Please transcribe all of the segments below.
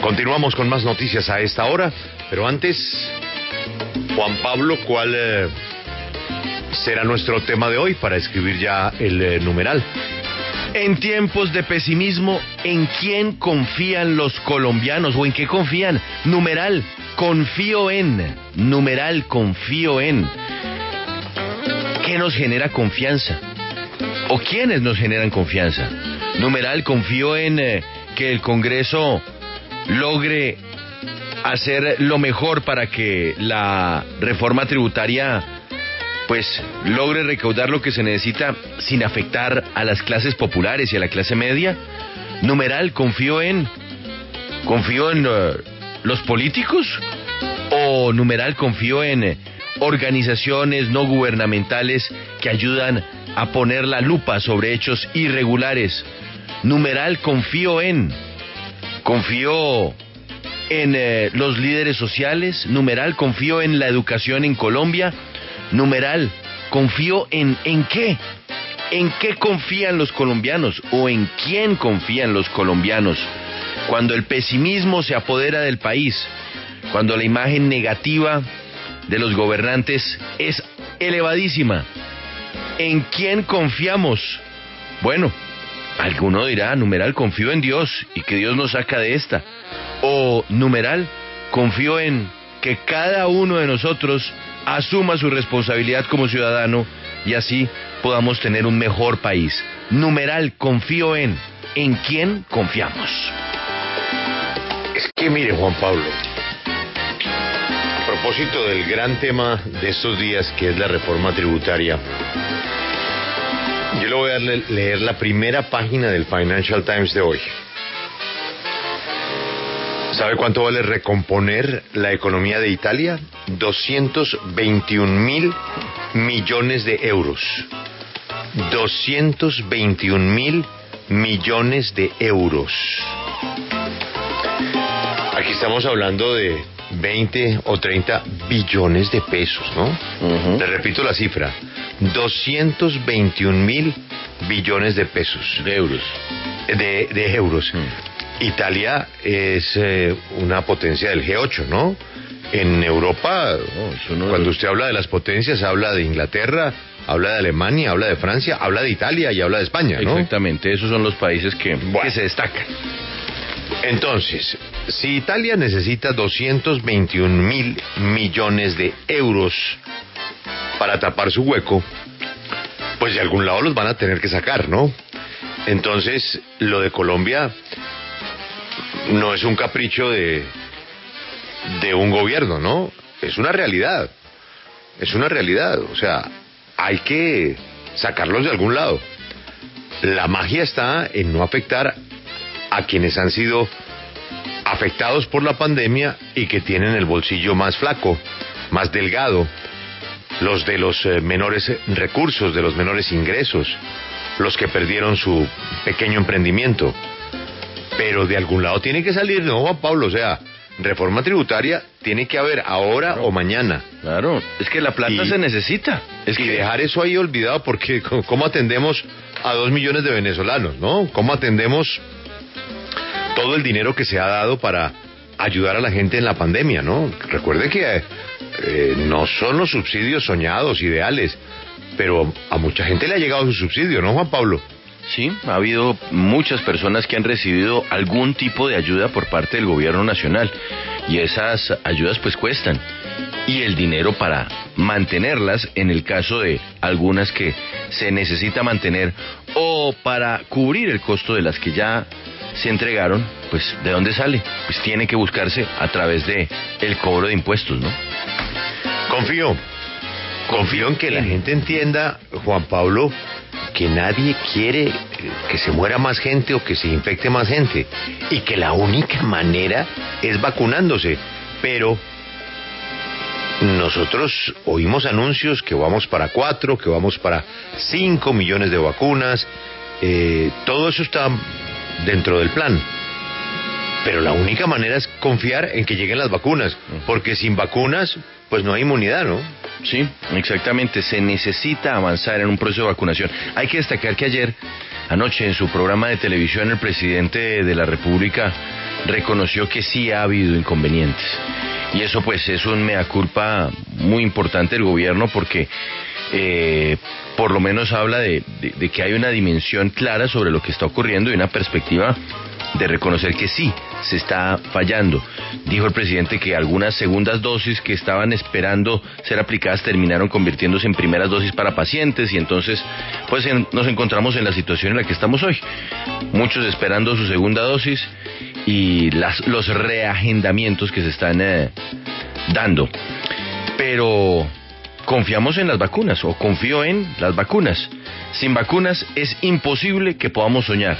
Continuamos con más noticias a esta hora, pero antes, Juan Pablo, ¿cuál eh, será nuestro tema de hoy para escribir ya el eh, numeral? En tiempos de pesimismo, ¿en quién confían los colombianos o en qué confían? Numeral, confío en. Numeral, confío en. ¿Qué nos genera confianza? ¿O quiénes nos generan confianza? Numeral, confío en eh, que el Congreso logre hacer lo mejor para que la reforma tributaria pues logre recaudar lo que se necesita sin afectar a las clases populares y a la clase media. Numeral, confío en confío en eh, los políticos o numeral confío en organizaciones no gubernamentales que ayudan a poner la lupa sobre hechos irregulares. Numeral, confío en confío en eh, los líderes sociales, numeral, confío en la educación en Colombia, numeral, confío en en qué? ¿En qué confían los colombianos o en quién confían los colombianos? Cuando el pesimismo se apodera del país, cuando la imagen negativa de los gobernantes es elevadísima, ¿en quién confiamos? Bueno, alguno dirá, numeral, confío en Dios y que Dios nos saca de esta. O numeral, confío en que cada uno de nosotros asuma su responsabilidad como ciudadano y así podamos tener un mejor país. Numeral, confío en. ¿En quién confiamos? Es que mire, Juan Pablo, a propósito del gran tema de estos días que es la reforma tributaria, yo le voy a leer la primera página del Financial Times de hoy. ¿Sabe cuánto vale recomponer la economía de Italia? 221 mil millones de euros. 221 mil millones de euros. Aquí estamos hablando de 20 o 30 billones de pesos, ¿no? Le repito la cifra. 221 mil billones de pesos. De euros. De, de euros. Italia es eh, una potencia del G8, ¿no? En Europa, cuando usted habla de las potencias, habla de Inglaterra, habla de Alemania, habla de Francia, habla de Italia y habla de España, ¿no? Exactamente, esos son los países que, Bueno. que se destacan. Entonces, si Italia necesita 221 mil millones de euros para tapar su hueco, pues de algún lado los van a tener que sacar, ¿no? Entonces, lo de Colombia no es un capricho de, de un gobierno, ¿no? Es una realidad. Es una realidad. O sea, hay que sacarlos de algún lado. La magia está en no afectar a quienes han sido afectados por la pandemia y que tienen el bolsillo más flaco, más delgado, los de los eh, menores recursos, de los menores ingresos, los que perdieron su pequeño emprendimiento. Pero de algún lado tiene que salir, ¿no, Juan Pablo? O sea, reforma tributaria tiene que haber ahora o mañana. Claro, es que la plata Y- se necesita. Es y que dejar eso ahí olvidado porque cómo atendemos a dos millones de venezolanos, ¿no? ¿Cómo atendemos todo el dinero que se ha dado para ayudar a la gente en la pandemia, ¿no? Recuerde que eh, no son los subsidios soñados, ideales, pero a mucha gente le ha llegado su subsidio, ¿no, Juan Pablo? Sí, ha habido muchas personas que han recibido algún tipo de ayuda por parte del gobierno nacional y esas ayudas pues cuestan y el dinero para mantenerlas en el caso de algunas que se necesita mantener o para cubrir el costo de las que ya se entregaron, pues ¿de dónde sale? Pues tiene que buscarse a través de el cobro de impuestos, ¿no? Confío, confío en que la gente entienda, Juan Pablo, que nadie quiere que se muera más gente o que se infecte más gente y que la única manera es vacunándose. Pero nosotros oímos anuncios que vamos para cuatro, que vamos para cinco millones de vacunas, eh, todo eso está dentro del plan. Pero la única manera es confiar en que lleguen las vacunas, porque sin vacunas, pues no hay inmunidad, ¿no? Sí, exactamente. Se necesita avanzar en un proceso de vacunación. Hay que destacar que ayer, anoche, en su programa de televisión, el presidente de la República reconoció que sí ha habido inconvenientes. Y eso pues es un mea culpa muy importante del gobierno porque eh, por lo menos habla de, de, que hay una dimensión clara sobre lo que está ocurriendo y una perspectiva de reconocer que sí, se está fallando. Dijo el presidente que algunas segundas dosis que estaban esperando ser aplicadas terminaron convirtiéndose en primeras dosis para pacientes y entonces pues nos encontramos en la situación en la que estamos hoy. Muchos esperando su segunda dosis y las, los reagendamientos que se están eh, dando. Pero confiamos en las vacunas o confío en las vacunas. Sin vacunas es imposible que podamos soñar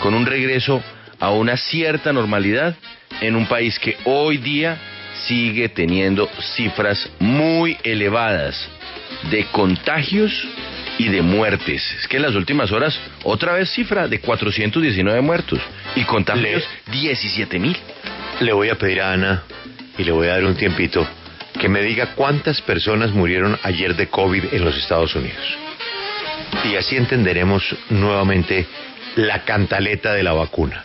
con un regreso a una cierta normalidad en un país que hoy día sigue teniendo cifras muy elevadas de contagios y de muertes. Es que en las últimas horas, otra vez cifra de 419 muertos y contagios 17 mil. Le voy a pedir a Ana y le voy a dar un tiempito que me diga cuántas personas murieron ayer de COVID en los Estados Unidos. Y así entenderemos nuevamente la cantaleta de la vacuna.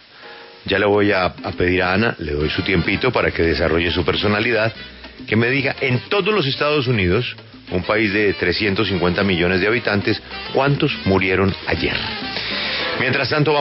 Ya le voy a, pedir a Ana, le doy su tiempito para que desarrolle su personalidad, que me diga en todos los Estados Unidos, un país de 350 millones de habitantes, cuántos murieron ayer. Mientras tanto, vamos